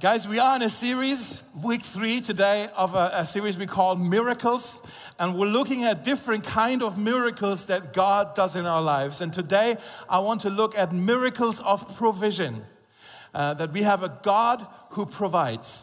Guys, we are in a series, week three today, of a, a, series we call Miracles. And we're looking at different kind of miracles that God does in our lives. And today, I want to look at miracles of provision. Uh, that we have a God who provides.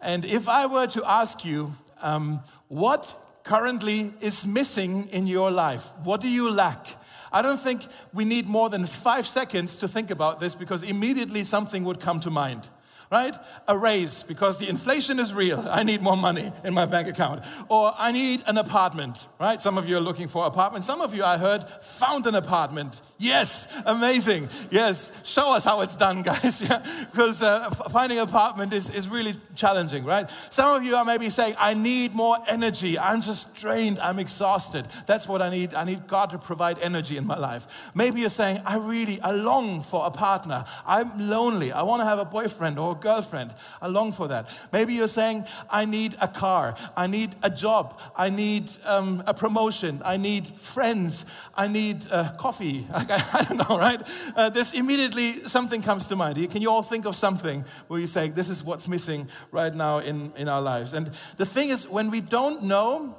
And if I were to ask you, um, what currently is missing in your life? What do you lack? I don't think we need more than five seconds to think about this because immediately something would come to mind right? A raise because the inflation is real. I need more money in my bank account. Or I need an apartment, right? Some of you are looking for apartment. Some of you, I heard, found an apartment. Yes, amazing. Yes, show us how it's done, guys. yeah, because uh, finding an apartment is, is really challenging, right? Some of you are maybe saying, I need more energy. I'm just drained. I'm exhausted. That's what I need. I need God to provide energy in my life. Maybe you're saying, I really, I long for a partner. I'm lonely. I want to have a boyfriend or a girlfriend. I long for that. Maybe you're saying, I need a car, I need a job, I need um, a promotion, I need friends, I need uh, coffee. I, don't know, right? Uh, this immediately something comes to mind. Can you all think of something where you say, This is what's missing right now in, in our lives? And the thing is, when we don't know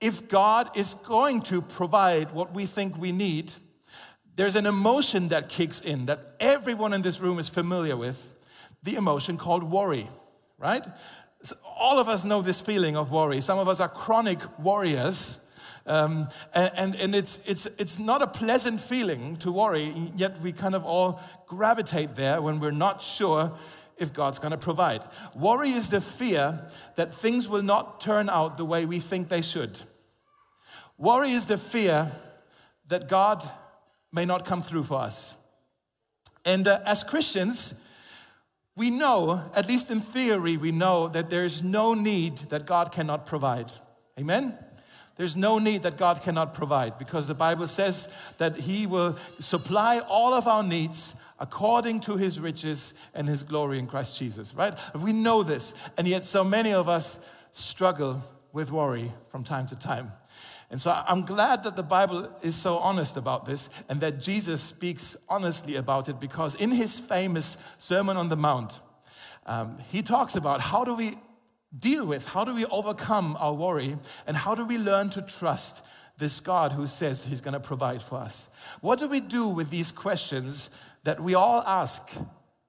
if God is going to provide what we think we need, there's an emotion that kicks in that everyone in this room is familiar with the emotion called worry, right? So all of us know this feeling of worry. Some of us are chronic worriers. Um, and, and it's, it's, it's not a pleasant feeling to worry, yet we kind of all gravitate there when we're not sure if God's going to provide. Worry is the fear that things will not turn out the way we think they should. Worry is the fear that God may not come through for us. And uh, as Christians, we know, at least in theory, we know that there is no need that God cannot provide. Amen? There's no need that God cannot provide because the Bible says that He will supply all of our needs according to His riches and His glory in Christ Jesus, right? We know this, and yet so many of us struggle with worry from time to time. And so I'm glad that the Bible is so honest about this and that Jesus speaks honestly about it because in his famous Sermon on the Mount, um, he talks about how do we deal with, how do we overcome our worry, and how do we learn to trust this God who says he's going to provide for us. What do we do with these questions that we all ask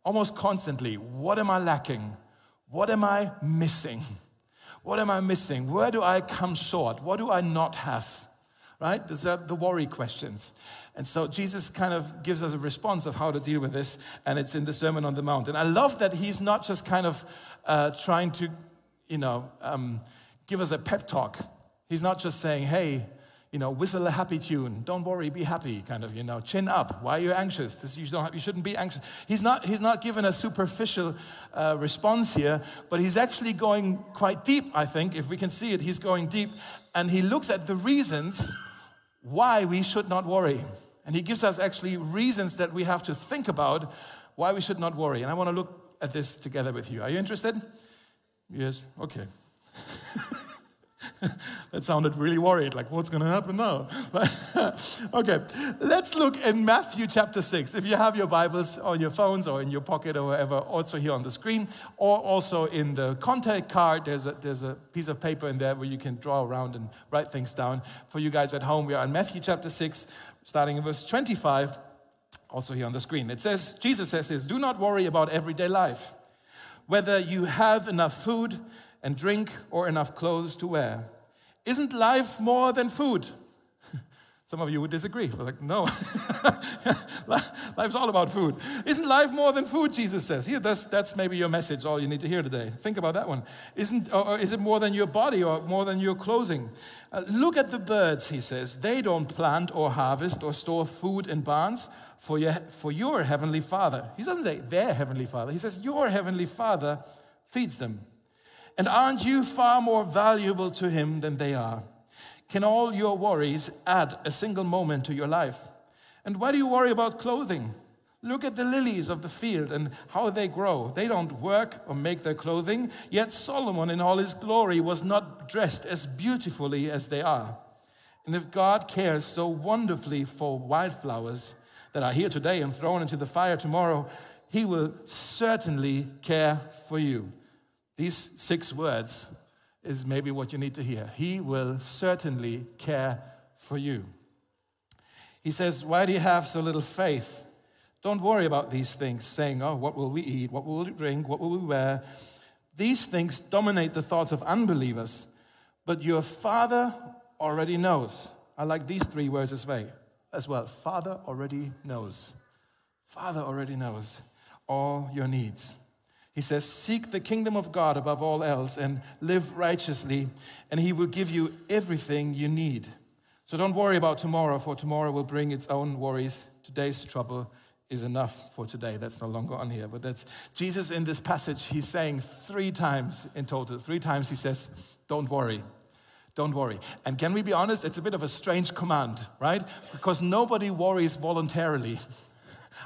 almost constantly? What am I lacking? What am I missing? What am I missing? Where do I come short? What do I not have? Right? These are the worry questions. And so Jesus kind of gives us a response of how to deal with this, and it's in the Sermon on the Mount. And I love that he's not just kind of uh, trying to, you know, um, give us a pep talk. He's not just saying, hey, you know, whistle a happy tune. Don't worry, be happy, kind of, you know, chin up. Why are you anxious? This, you, don't have, you shouldn't be anxious. He's not, he's not given a superficial uh, response here, but he's actually going quite deep, I think. If we can see it, he's going deep. And he looks at the reasons why we should not worry. And he gives us actually reasons that we have to think about why we should not worry. And I want to look at this together with you. Are you interested? Yes? Okay. that sounded really worried, like, what's going to happen now? okay, let's look in Matthew chapter 6. If you have your Bibles on your phones or in your pocket or wherever, also here on the screen, or also in the contact card, there's a, there's a piece of paper in there where you can draw around and write things down. For you guys at home, we are in Matthew chapter 6, starting in verse 25, also here on the screen. It says, Jesus says this Do not worry about everyday life, whether you have enough food and drink or enough clothes to wear. Isn't life more than food? Some of you would disagree. We're like, no, life's all about food. Isn't life more than food? Jesus says. Here, that's, that's maybe your message, all you need to hear today. Think about that one. Isn't, or is it more than your body or more than your clothing? Uh, look at the birds, he says. They don't plant or harvest or store food in barns for your, for your heavenly Father. He doesn't say their heavenly Father, he says, Your heavenly Father feeds them. And aren't you far more valuable to Him than they are? Can all your worries add a single moment to your life? And why do you worry about clothing? Look at the lilies of the field and how they grow. They don't work or make their clothing, yet Solomon in all his glory was not dressed as beautifully as they are. And if God cares so wonderfully for wildflowers that are here today and thrown into the fire tomorrow, He will certainly care for you. These six words is maybe what you need to hear. He will certainly care for you. He says, Why do you have so little faith? Don't worry about these things, saying, Oh, what will we eat? What will we drink? What will we wear? These things dominate the thoughts of unbelievers, but your Father already knows. I like these three words as well. As well. Father already knows. Father already knows all your needs. He says, Seek the kingdom of God above all else and live righteously, and He will give you everything you need. So don't worry about tomorrow, for tomorrow will bring its own worries. Today's trouble is enough for today. That's no longer on here. But that's Jesus in this passage, he's saying three times in total. Three times he says, Don't worry. Don't worry. And can we be honest? It's a bit of a strange command, right? Because nobody worries voluntarily.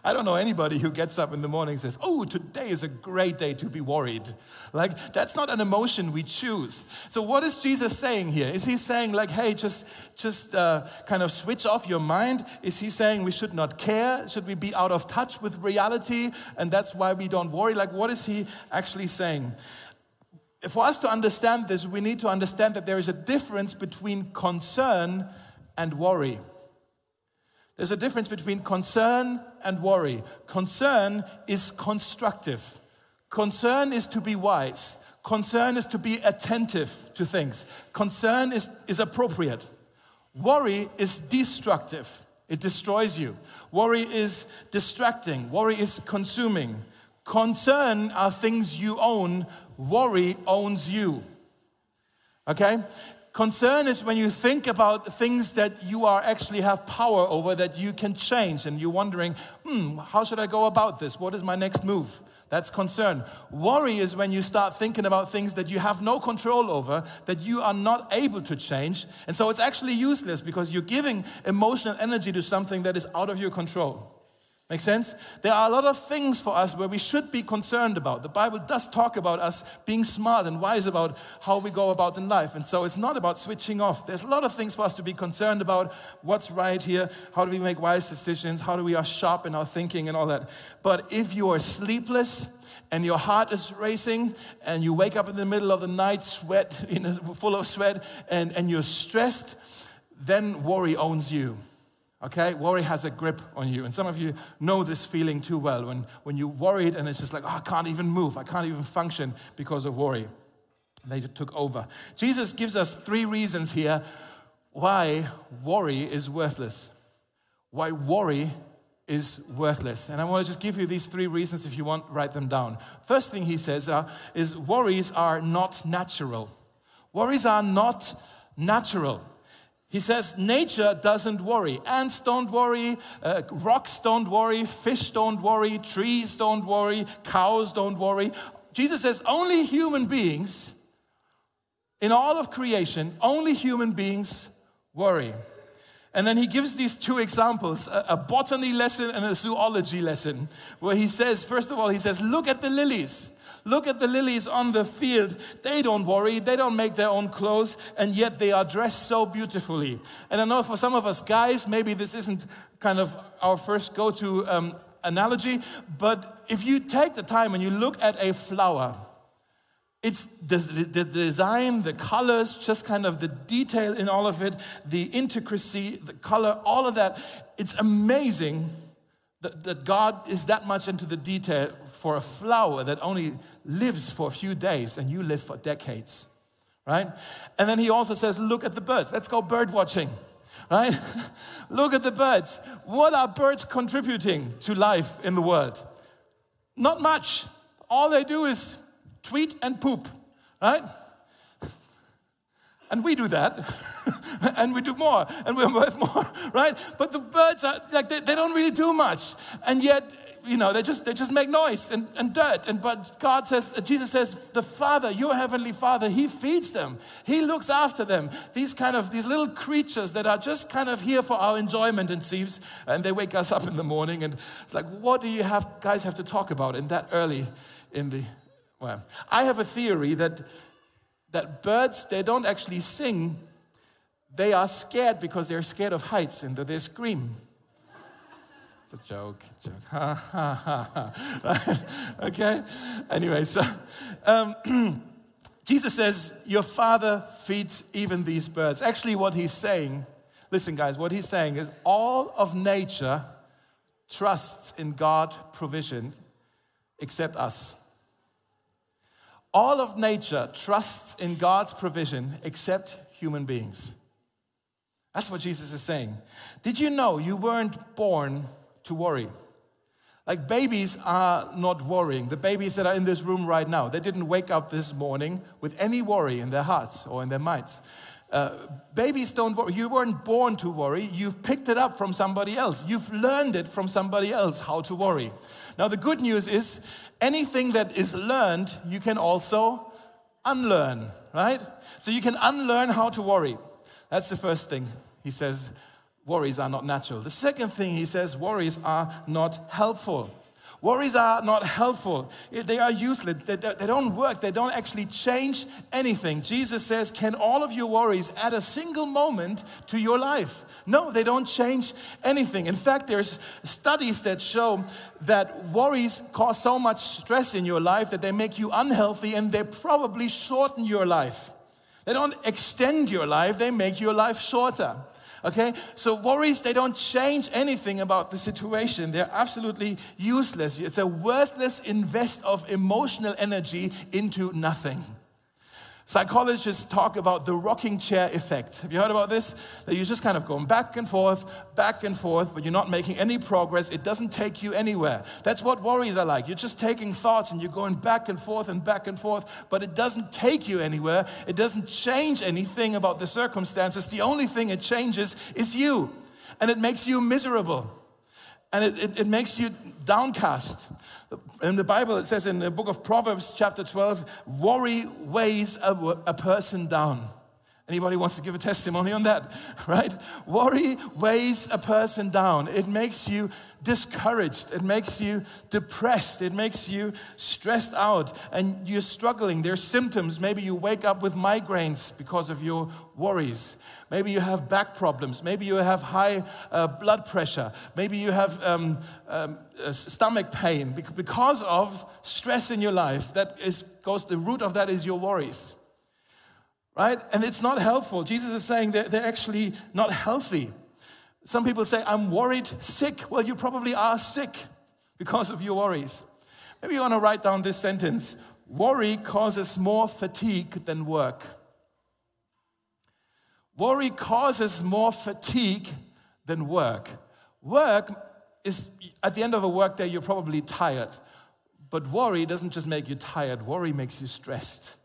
I don't know anybody who gets up in the morning and says, Oh, today is a great day to be worried. Like, that's not an emotion we choose. So, what is Jesus saying here? Is he saying, like, hey, just, just uh, kind of switch off your mind? Is he saying we should not care? Should we be out of touch with reality? And that's why we don't worry? Like, what is he actually saying? For us to understand this, we need to understand that there is a difference between concern and worry. There's a difference between concern and worry. Concern is constructive, concern is to be wise, concern is to be attentive to things, concern is, is appropriate. Worry is destructive, it destroys you. Worry is distracting, worry is consuming. Concern are things you own, worry owns you. Okay? Concern is when you think about things that you are actually have power over that you can change and you're wondering, hmm, how should I go about this? What is my next move? That's concern. Worry is when you start thinking about things that you have no control over, that you are not able to change. And so it's actually useless because you're giving emotional energy to something that is out of your control. Make sense? There are a lot of things for us where we should be concerned about. The Bible does talk about us being smart and wise about how we go about in life. And so it's not about switching off. There's a lot of things for us to be concerned about. What's right here? How do we make wise decisions? How do we are sharp in our thinking and all that? But if you are sleepless, and your heart is racing and you wake up in the middle of the night sweat in a, full of sweat and, and you're stressed then worry owns you Okay, worry has a grip on you. And some of you know this feeling too well when, when you're worried and it's just like, oh, I can't even move, I can't even function because of worry. They took over. Jesus gives us three reasons here why worry is worthless. Why worry is worthless. And I want to just give you these three reasons if you want, write them down. First thing he says uh, is worries are not natural. Worries are not natural. He says, nature doesn't worry. Ants don't worry, uh, rocks don't worry, fish don't worry, trees don't worry, cows don't worry. Jesus says, only human beings, in all of creation, only human beings worry. And then he gives these two examples a, a botany lesson and a zoology lesson, where he says, first of all, he says, Look at the lilies. Look at the lilies on the field. They don't worry, they don't make their own clothes, and yet they are dressed so beautifully. And I know for some of us guys, maybe this isn't kind of our first go to um, analogy, but if you take the time and you look at a flower, it's the, the, design, the colors, just kind of the detail in all of it, the intricacy, the color, all of that. It's amazing that, that God is that much into the detail for a flower that only lives for a few days and you live for decades, right? And then he also says, Look at the birds. Let's go bird watching, right? Look at the birds. What are birds contributing to life in the world? Not much. All they do is tweet and poop, right? And we do that. and we do more. And we're worth more, right? But the birds are like, they, they don't really do much. And yet, you know, they just, they just make noise and, and dirt. And, but God says, uh, Jesus says, the Father, your heavenly Father, He feeds them. He looks after them. These kind of, these little creatures that are just kind of here for our enjoyment and seems, and they wake us up in the morning and it's like, what do you have, guys have to talk about in that early in the, well, I have a theory that that birds, they don't actually sing, they are scared because they're scared of heights and they scream. It's a joke. joke. okay? Anyway, so um, Jesus says, Your father feeds even these birds. Actually, what he's saying, listen, guys, what he's saying is all of nature trusts in God provision except us. All of nature trusts in God's provision except human beings. That's what Jesus is saying. Did you know you weren't born to worry? Like babies are not worrying. The babies that are in this room right now, they didn't wake up this morning with any worry in their hearts or in their minds. Uh, babies don't worry. You weren't born to worry. You've picked it up from somebody else. You've learned it from somebody else how to worry. Now, the good news is anything that is learned, you can also unlearn, right? So you can unlearn how to worry. That's the first thing. He says, worries are not natural. The second thing he says, worries are not helpful. Worries are not helpful. They are useless. They, they, don't work. They don't actually change anything. Jesus says, Can all of your worries add a single moment to your life? No, they don't change anything. In fact, there's studies that show that worries cause so much stress in your life that they make you unhealthy and they probably shorten your life. They don't extend your life, they make your life shorter. Okay? So worries, they don't change anything about the situation. They're absolutely useless. It's a worthless invest of emotional energy into nothing. Psychologists talk about the rocking chair effect. Have you heard about this? That you're just kind of going back and forth, back and forth, but you're not making any progress. It doesn't take you anywhere. That's what worries are like. You're just taking thoughts and you're going back and forth and back and forth, but it doesn't take you anywhere. It doesn't change anything about the circumstances. The only thing it changes is you, and it makes you miserable, and it, it, it makes you downcast. In the Bible, it says in the book of Proverbs, chapter 12, worry weighs a, a person down. Anybody wants to give a testimony on that, right? Worry weighs a person down. It makes you discouraged. It makes you depressed. It makes you stressed out and you're struggling. There's symptoms. Maybe you wake up with migraines because of your worries. Maybe you have back problems. Maybe you have high uh, blood pressure. Maybe you have um, um, uh, stomach pain because of stress in your life. That is, goes, the root of that is your worries right? And it's not helpful. Jesus is saying they're, they're actually not healthy. Some people say, I'm worried sick. Well, you probably are sick because of your worries. Maybe you want to write down this sentence Worry causes more fatigue than work. Worry causes more fatigue than work. Work is, at the end of a workday, you're probably tired. But worry doesn't just make you tired, worry makes you stressed.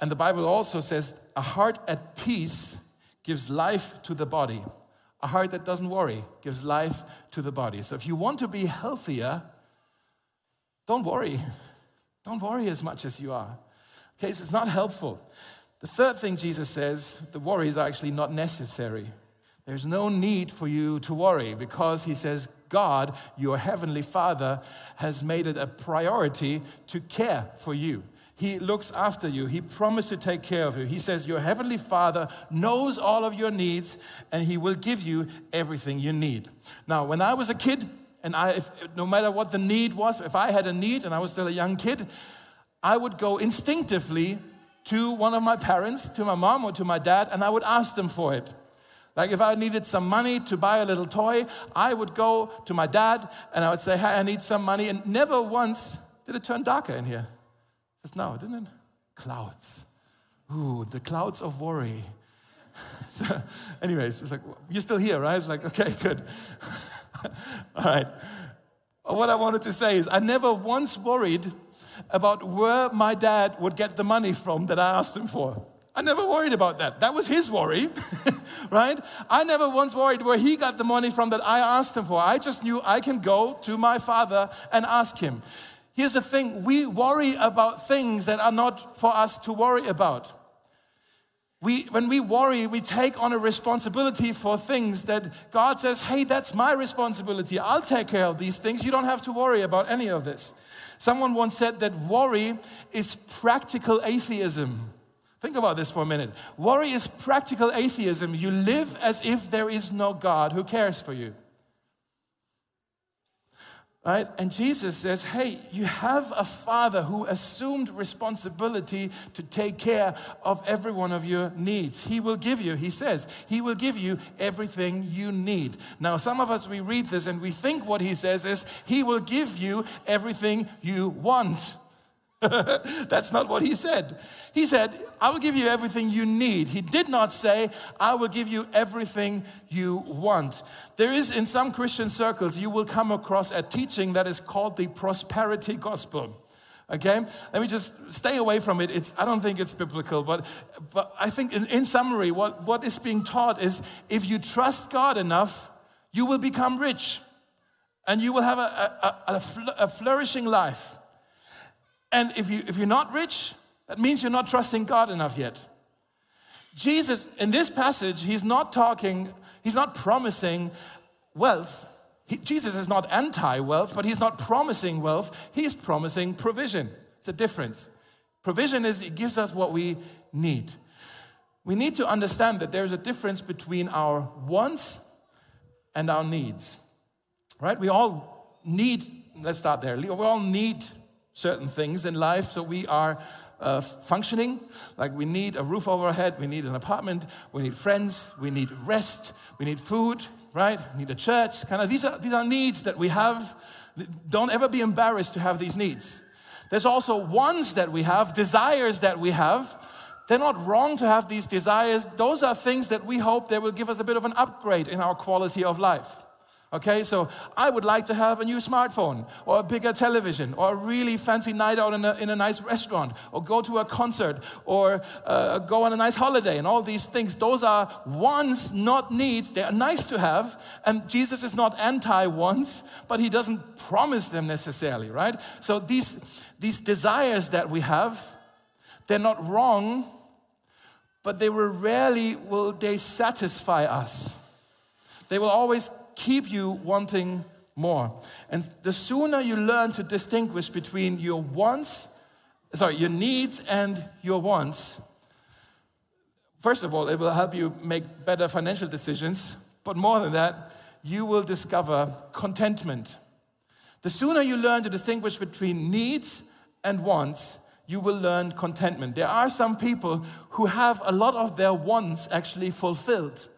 And the Bible also says a heart at peace gives life to the body. A heart that doesn't worry gives life to the body. So if you want to be healthier, don't worry. Don't worry as much as you are. Okay, so it's not helpful. The third thing Jesus says, the worries are actually not necessary. There's no need for you to worry because he says, God, your heavenly Father, has made it a priority to care for you. He looks after you. He promised to take care of you. He says, Your heavenly Father knows all of your needs and He will give you everything you need. Now, when I was a kid, and I, if, no matter what the need was, if I had a need and I was still a young kid, I would go instinctively to one of my parents, to my mom or to my dad, and I would ask them for it. Like if I needed some money to buy a little toy, I would go to my dad and I would say, Hey, I need some money. And never once did it turn darker in here. Just now, didn't it? Clouds. Ooh, the clouds of worry. so, anyways, it's like, you're still here, right? It's like, okay, good. All right. What I wanted to say is, I never once worried about where my dad would get the money from that I asked him for. I never worried about that. That was his worry, right? I never once worried where he got the money from that I asked him for. I just knew I can go to my father and ask him. Here's the thing we worry about things that are not for us to worry about. We, when we worry, we take on a responsibility for things that God says, hey, that's my responsibility. I'll take care of these things. You don't have to worry about any of this. Someone once said that worry is practical atheism. Think about this for a minute. Worry is practical atheism. You live as if there is no God who cares for you. Right? And Jesus says, Hey, you have a father who assumed responsibility to take care of every one of your needs. He will give you, he says, he will give you everything you need. Now, some of us, we read this and we think what he says is, he will give you everything you want. That's not what he said. He said, I will give you everything you need. He did not say, I will give you everything you want. There is, in some Christian circles, you will come across a teaching that is called the prosperity gospel. Okay? Let me just stay away from it. It's, I don't think it's biblical, but, but I think in, in summary, what, what is being taught is if you trust God enough, you will become rich and you will have a, a, a, a flourishing life. And if, you, if you're not rich, that means you're not trusting God enough yet. Jesus, in this passage, he's not talking, he's not promising wealth. He, Jesus is not anti wealth, but he's not promising wealth. He's promising provision. It's a difference. Provision is, it gives us what we need. We need to understand that there's a difference between our wants and our needs, right? We all need, let's start there. We all need certain things in life so we are uh, functioning. Like we need a roof over our head, we need an apartment, we need friends, we need rest, we need food, right? We need a church. Kind of these are, these are needs that we have. Don't ever be embarrassed to have these needs. There's also wants that we have, desires that we have. They're not wrong to have these desires. Those are things that we hope they will give us a bit of an upgrade in our quality of life. Okay, so I would like to have a new smartphone or a bigger television or a really fancy night out in a, in a nice restaurant or go to a concert or uh, go on a nice holiday and all these things. Those are wants, not needs. They are nice to have. And Jesus is not anti wants, but he doesn't promise them necessarily, right? So these, these desires that we have, they're not wrong, but they will rarely will they satisfy us. They will always keep you wanting more. And the sooner you learn to distinguish between your wants, sorry, your needs and your wants, first of all, it will help you make better financial decisions. But more than that, you will discover contentment. The sooner you learn to distinguish between needs and wants, you will learn contentment. There are some people who have a lot of their wants actually fulfilled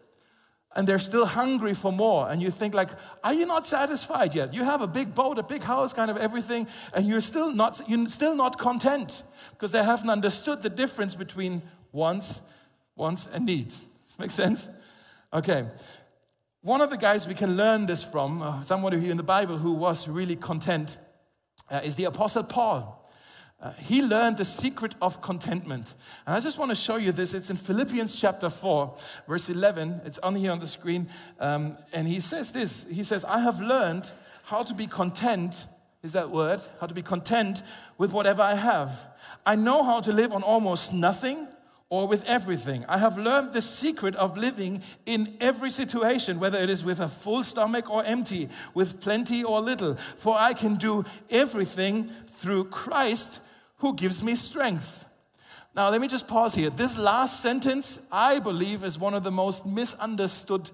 and they're still hungry for more. And you think like are you not satisfied yet? You have a big boat a big house kind of everything and you're still not you're still not content because they haven't understood the difference between wants wants and needs. This makes sense? Okay. One of the guys we can learn this from uh, somebody here in the bible who was really content uh, is the apostle paul uh, he learned the secret of contentment. And I just want to show you this. It's in Philippians chapter 4, verse 11. It's on here on the screen. Um, and he says this He says, I have learned how to be content, is that word? How to be content with whatever I have. I know how to live on almost nothing or with everything. I have learned the secret of living in every situation, whether it is with a full stomach or empty, with plenty or little. For I can do everything through Christ who gives me strength. Now, let me just pause here. This last sentence, I believe, is one of the most misunderstood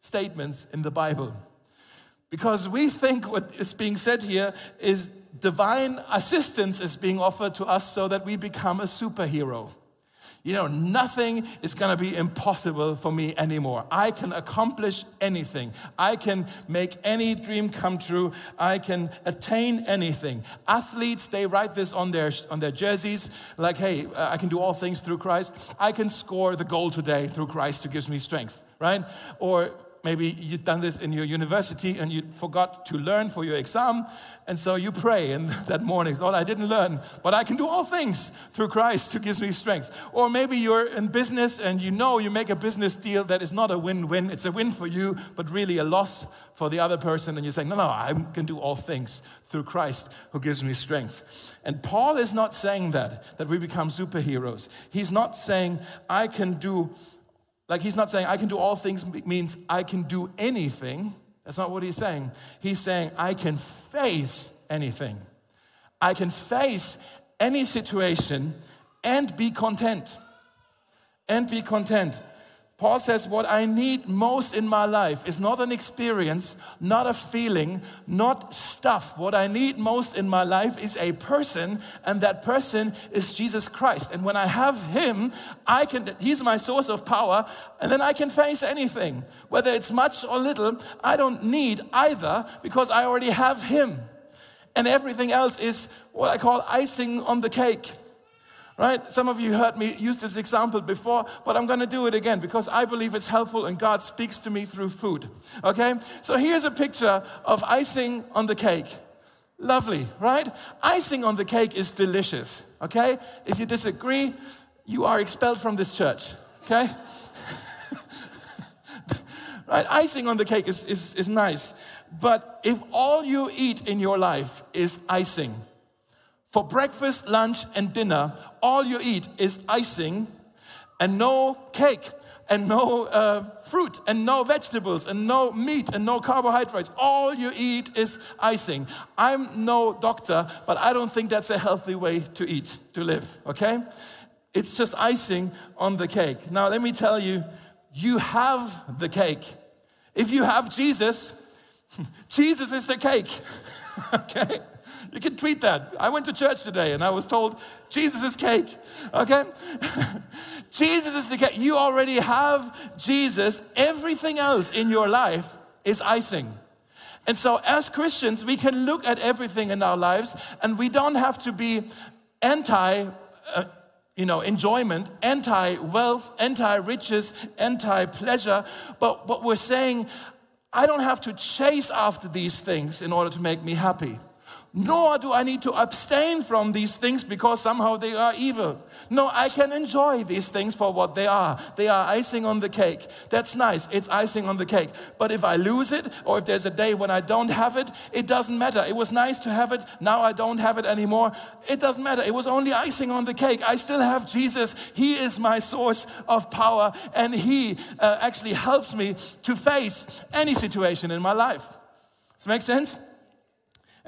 statements in the Bible. Because we think what is being said here is divine assistance is being offered to us so that we become a superhero. You know, nothing is going to be impossible for me anymore. I can accomplish anything. I can make any dream come true. I can attain anything. Athletes, they write this on their, on their jerseys like, hey, I can do all things through Christ. I can score the goal today through Christ who gives me strength, right? Or maybe you've done this in your university and you forgot to learn for your exam. And so you pray and that morning, Lord, I didn't learn, but I can do all things through Christ who gives me strength. Or maybe you're in business and you know you make a business deal that is not a win win. It's a win for you, but really a loss for the other person. And you're saying, no, no, I can do all things through Christ who gives me strength. And Paul is not saying that, that we become superheroes. He's not saying, I can do like he's not saying, I can do all things means I can do anything. That's not what he's saying. He's saying, I can face anything. I can face any situation and be content. And be content. Paul says, What I need most in my life is not an experience, not a feeling, not stuff. What I need most in my life is a person, and that person is Jesus Christ. And when I have Him, I can, He's my source of power, and then I can face anything. Whether it's much or little, I don't need either because I already have Him. And everything else is what I call icing on the cake right? Some of you heard me use this example before, but I'm going to do it again because I believe it's helpful and God speaks to me through food. Okay? So here's a picture of icing on the cake. Lovely, right? Icing on the cake is delicious. Okay? If you disagree, you are expelled from this church. Okay? right? Icing on the cake is, is, is nice. But if all you eat in your life is icing, for breakfast, lunch, and dinner, all you eat is icing and no cake and no uh, fruit and no vegetables and no meat and no carbohydrates. All you eat is icing. I'm no doctor, but I don't think that's a healthy way to eat, to live, okay? It's just icing on the cake. Now, let me tell you, you have the cake. If you have Jesus, Jesus is the cake, okay? You can tweet that. I went to church today and I was told, Jesus is cake. Okay? Jesus is the cake. You already have Jesus. Everything else in your life is icing. And so, as Christians, we can look at everything in our lives and we don't have to be anti. Uh, you know, enjoyment, anti wealth, anti riches, anti pleasure, but, but we're saying, I don't have to chase after these things in order to make me happy nor do I need to abstain from these things because somehow they are evil. No, I can enjoy these things for what they are. They are icing on the cake. That's nice, it's icing on the cake. But if I lose it, or if there's a day when I don't have it, it doesn't matter. It was nice to have it, now I don't have it anymore. It doesn't matter. It was only icing on the cake. I still have Jesus. He is my source of power, and He uh, actually helps me to face any situation in my life. Does that make sense?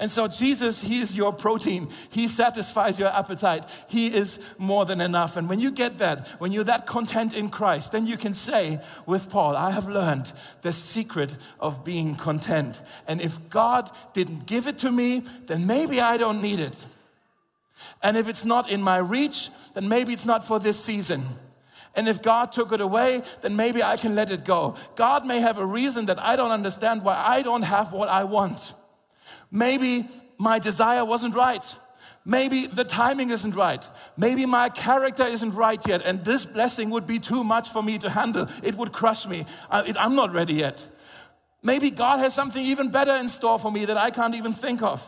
And so, Jesus, He is your protein. He satisfies your appetite. He is more than enough. And when you get that, when you're that content in Christ, then you can say with Paul, I have learned the secret of being content. And if God didn't give it to me, then maybe I don't need it. And if it's not in my reach, then maybe it's not for this season. And if God took it away, then maybe I can let it go. God may have a reason that I don't understand why I don't have what I want. Maybe my desire wasn't right. Maybe the timing isn't right. Maybe my character isn't right yet, and this blessing would be too much for me to handle. It would crush me. I'm not ready yet. Maybe God has something even better in store for me that I can't even think of.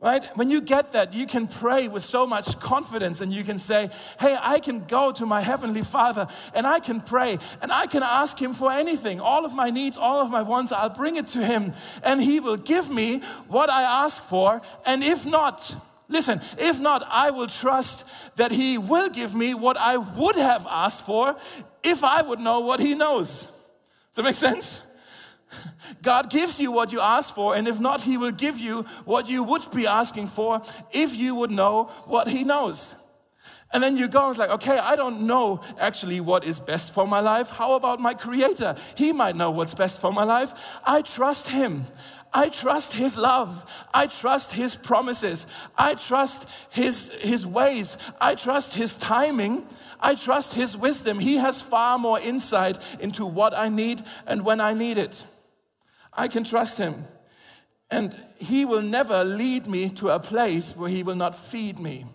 Right? When you get that, you can pray with so much confidence and you can say, Hey, I can go to my Heavenly Father and I can pray and I can ask Him for anything. All of my needs, all of my wants, I'll bring it to Him and He will give me what I ask for. And if not, listen, if not, I will trust that He will give me what I would have asked for if I would know what He knows. Does that make sense? God gives you what you ask for, and if not, He will give you what you would be asking for if you would know what He knows. And then you go, it's like, okay, I don't know actually what is best for my life. How about my Creator? He might know what's best for my life. I trust Him. I trust His love. I trust His promises. I trust His, His ways. I trust His timing. I trust His wisdom. He has far more insight into what I need and when I need it. I can trust him. And he will never lead me to a place where he will not feed me.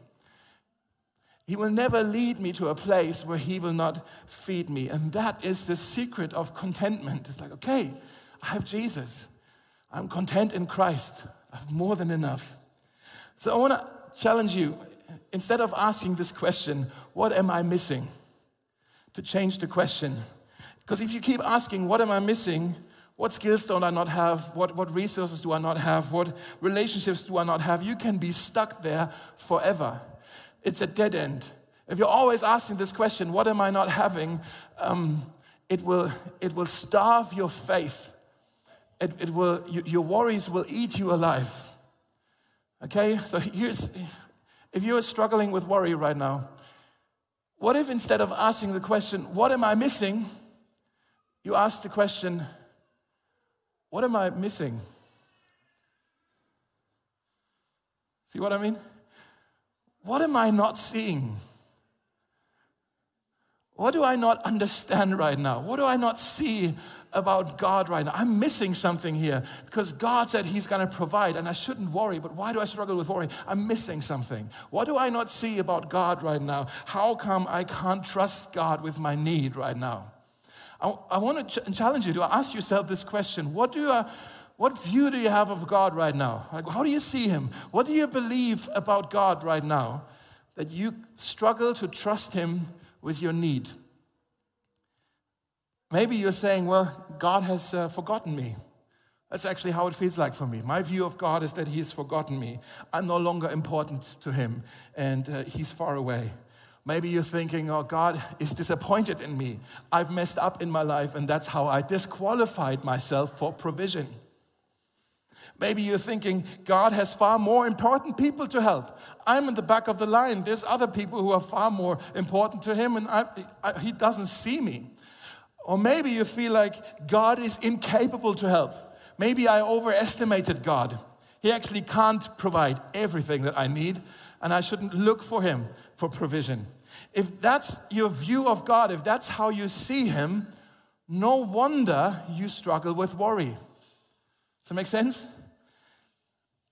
He will never lead me to a place where he will not feed me. And that is the secret of contentment. It's like, okay, I have Jesus. I'm content in Christ. I have more than enough. So I want to challenge you instead of asking this question, what am I missing? To change the question. Because if you keep asking, what am I missing? What skills don't I not have? What, what resources do I not have? What relationships do I not have? You can be stuck there forever. It's a dead end. If you're always asking this question, what am I not having? Um, it, will, it will starve your faith. It, it will, your worries will eat you alive. Okay, so here's if you're struggling with worry right now, what if instead of asking the question, what am I missing? you ask the question, what am I missing? See what I mean? What am I not seeing? What do I not understand right now? What do I not see about God right now? I'm missing something here because God said He's going to provide and I shouldn't worry, but why do I struggle with worry? I'm missing something. What do I not see about God right now? How come I can't trust God with my need right now? I, want to ch- challenge you to ask yourself this question What do I, what view do you have of God right now? Like, how do you see Him? What do you believe about God right now that you struggle to trust Him with your need? Maybe you're saying, Well, God has uh, forgotten me. That's actually how it feels like for me. My view of God is that He's forgotten me. I'm no longer important to Him, and uh, He's far away. Maybe you're thinking, oh, God is disappointed in me. I've messed up in my life, and that's how I disqualified myself for provision. Maybe you're thinking, God has far more important people to help. I'm in the back of the line. There's other people who are far more important to Him, and I, I, He doesn't see me. Or maybe you feel like God is incapable to help. Maybe I overestimated God. He actually can't provide everything that I need, and I shouldn't look for Him for provision. If that's your view of God, if that's how you see Him, no wonder you struggle with worry. Does that make sense?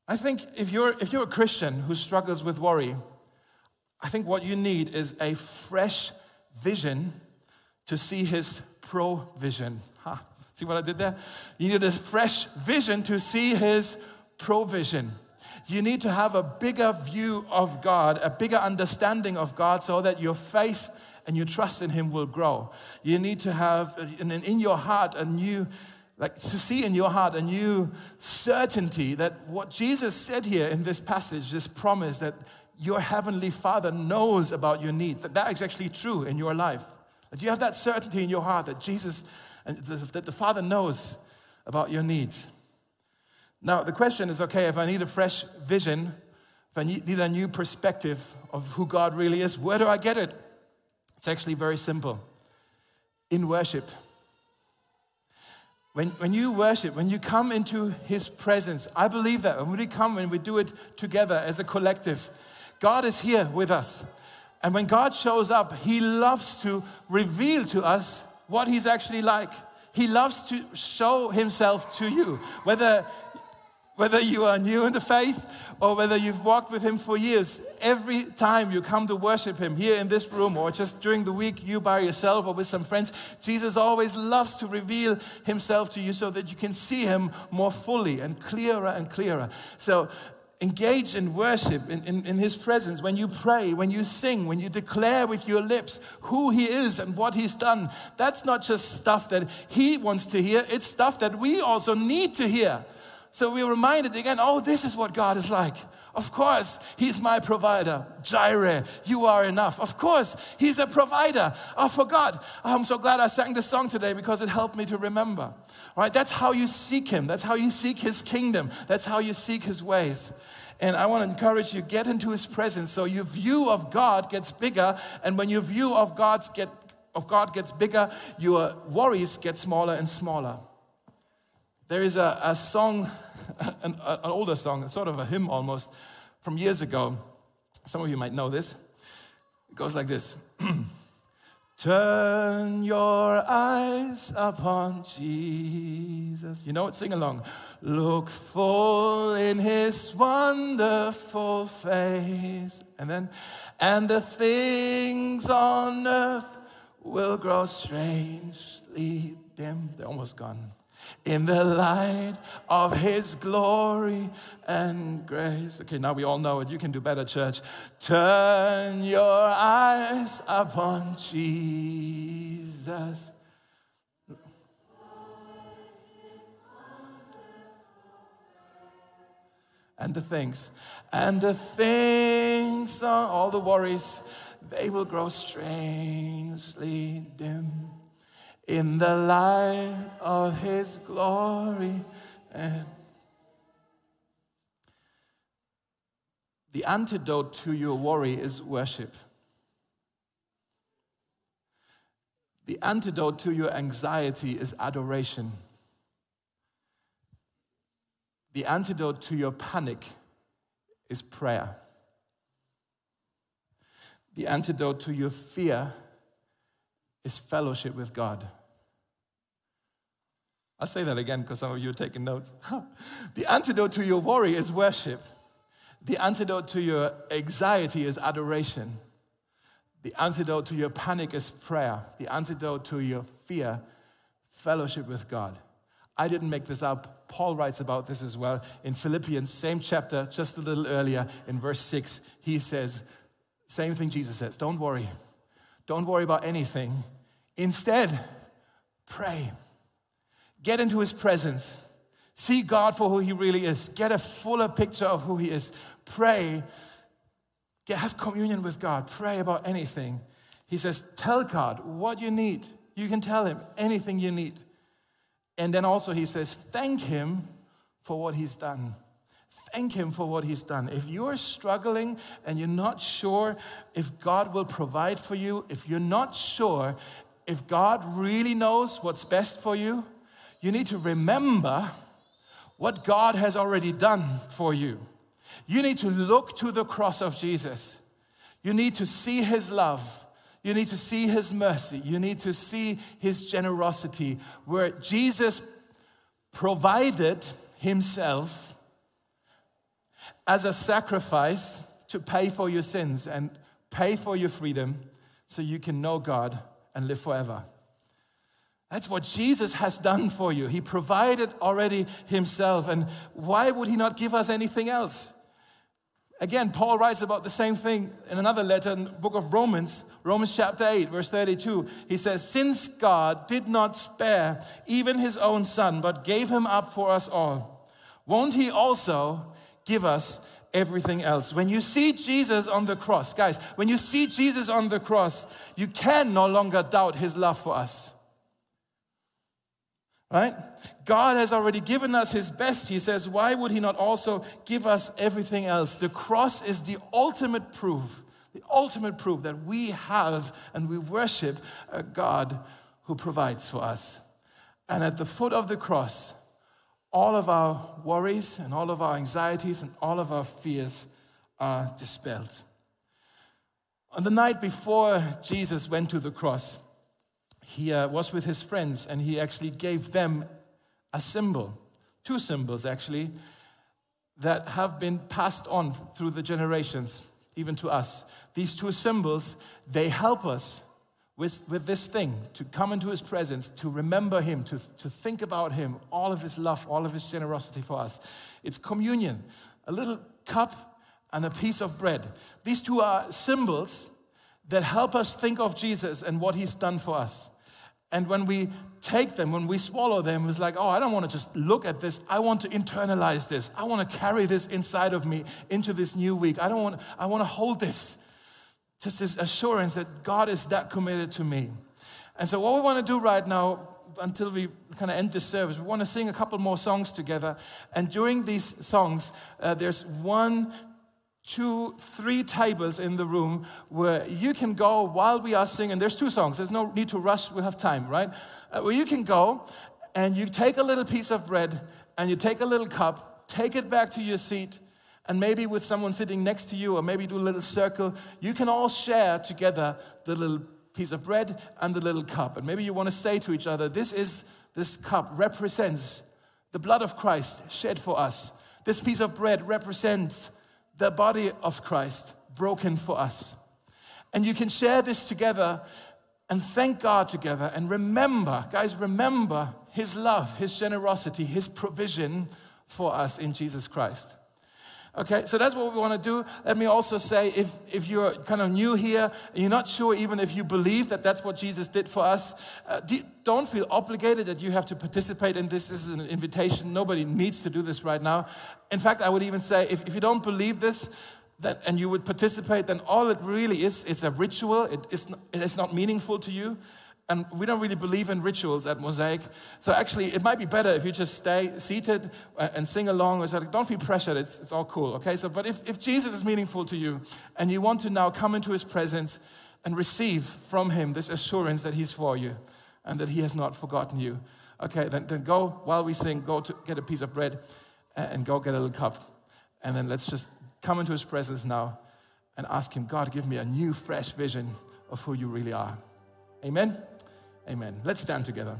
I think if you're, if you're a Christian who struggles with worry, I think what you need is a fresh vision to see His provision. Ha, see what I did there? You need a fresh vision to see His provision. You need to have a bigger view of God, a bigger understanding of God, so that your faith and your trust in Him will grow. You need to have in, your heart a new, like to see in your heart a new certainty that what Jesus said here in this passage, this promise that your heavenly Father knows about your needs, that that is actually true in your life. That you have that certainty in your heart that Jesus and that the Father knows about your needs. Now, the question is okay, if I need a fresh vision, if I need a new perspective of who God really is, where do I get it? It's actually very simple in worship. When, when you worship, when you come into His presence, I believe that when we come, when we do it together as a collective, God is here with us. And when God shows up, He loves to reveal to us what He's actually like. He loves to show Himself to you, whether whether you are new in the faith or whether you've walked with Him for years, every time you come to worship Him here in this room or just during the week, you by yourself or with some friends, Jesus always loves to reveal Himself to you so that you can see Him more fully and clearer and clearer. So, engage in worship in, in, in, his presence. When you pray when you sing when you declare with your lips who he is and what he's done that's not just stuff that he wants to hear. It's stuff that we also need to hear so we're reminded again, oh, this is what God is like. Of course, He's my provider. Jireh, you are enough. Of course, He's a provider. I forgot. I'm so glad I sang this song today because it helped me to remember. Right? That's how you seek Him. That's how you seek His kingdom. That's how you seek His ways. And I want to encourage you, get into His presence so your view of God gets bigger. And when your view of, God's get, of God gets bigger, your worries get smaller and smaller. There is a, a song, an, an older song, sort of a hymn almost, from years ago. Some of you might know this. It goes like this Turn your eyes upon Jesus. You know it? Sing along. Look full in his wonderful face. And then, and the things on earth will grow strangely dim. They're almost gone in the light of his glory and grace. Okay, now we all know it. You can do better, church. Turn your eyes upon Jesus. And the things, and the things, all the worries, they will grow strangely dim in the light of his glory and the antidote to your worry is worship The antidote to your anxiety is adoration. The antidote to your panic is prayer. The antidote to your fear is fellowship with God. I'll say that again because some of you are taking notes. the antidote to your worry is worship. The antidote to your anxiety is adoration. The antidote to your panic is prayer. The antidote to your fear, fellowship with God. I didn't make this up. Paul writes about this as well in Philippians, same chapter, just a little earlier, in verse 6. He says, same thing Jesus says, don't worry. Don't worry about anything. Instead, pray. Get into his presence. See God for who he really is. Get a fuller picture of who he is. Pray have communion with God, pray about anything. He says, Tell God what you need. You can tell Him anything you need. And then also, He says, Thank Him for what He's done. Thank Him for what He's done. If you're struggling and you're not sure if God will provide for you, if you're not sure if God really knows what's best for you, you need to remember what God has already done for you. You need to look to the cross of Jesus. You need to see his love. You need to see his mercy. You need to see his generosity, where Jesus provided himself as a sacrifice to pay for your sins and pay for your freedom so you can know God and live forever. That's what Jesus has done for you. He provided already himself. And why would he not give us anything else? Again, Paul writes about the same thing in another letter in the book of Romans, Romans chapter 8, verse 32. He says, Since God did not spare even his own son, but gave him up for us all, won't he also give us everything else? When you see Jesus on the cross, guys, when you see Jesus on the cross, you can no longer doubt his love for us. Right? God has already given us his best. He says, why would he not also give us everything else? The cross is the ultimate proof, the ultimate proof that we have and we worship a God who provides for us. And at the foot of the cross, all of our worries and all of our anxieties and all of our fears are dispelled. On the night before Jesus went to the cross, he uh, was with his friends and he actually gave them a symbol, two symbols actually, that have been passed on through the generations, even to us. These two symbols, they help us with, with this thing to come into his presence, to remember him, to, to think about him, all of his love, all of his generosity for us. It's communion, a little cup and a piece of bread. These two are symbols that help us think of Jesus and what he's done for us. And when we take them, when we swallow them, it's like, oh, I don't want to just look at this. I want to internalize this. I want to carry this inside of me into this new week. I don't want, I want to hold this. Just this assurance that God is that committed to me. And so, what we want to do right now, until we kind of end this service, we want to sing a couple more songs together. And during these songs, uh, there's one two, three tables in the room where you can go while we are singing. There's two songs, there's no need to rush, we have time, right? Uh, where you can go and you take a little piece of bread and you take a little cup, take it back to your seat, and maybe with someone sitting next to you, or maybe do a little circle, you can all share together the little piece of bread and the little cup. And maybe you want to say to each other, This is this cup represents the blood of Christ shed for us. This piece of bread represents the body of Christ broken for us. And you can share this together and thank God together and remember, guys, remember His love, His generosity, His provision for us in Jesus Christ. Okay, so that's what we want to do. Let me also say if, if you're kind of new here and you're not sure even if you believe that that's what Jesus did for us, uh, don't feel obligated that you have to participate in this. This is an invitation. Nobody needs to do this right now. In fact, I would even say if, if you don't believe this, that, and you would participate, then all it really is is a ritual. It, it's, not, it is not meaningful to you. And we don't really believe in rituals at Mosaic. So actually, it might be better if you just stay seated uh, and sing along. Don't feel pressured. It's, it's all cool, okay? So, but if, if Jesus is meaningful to you and you want to now come into his presence and receive from Him this assurance that He's for you and that He has not forgotten you. Okay, then, then go while we sing, go to get a piece of bread and go get a little cup. And then let's just come into His presence now and ask Him, God, give me a new, fresh vision of who you really are. Amen? Amen. Let's stand together.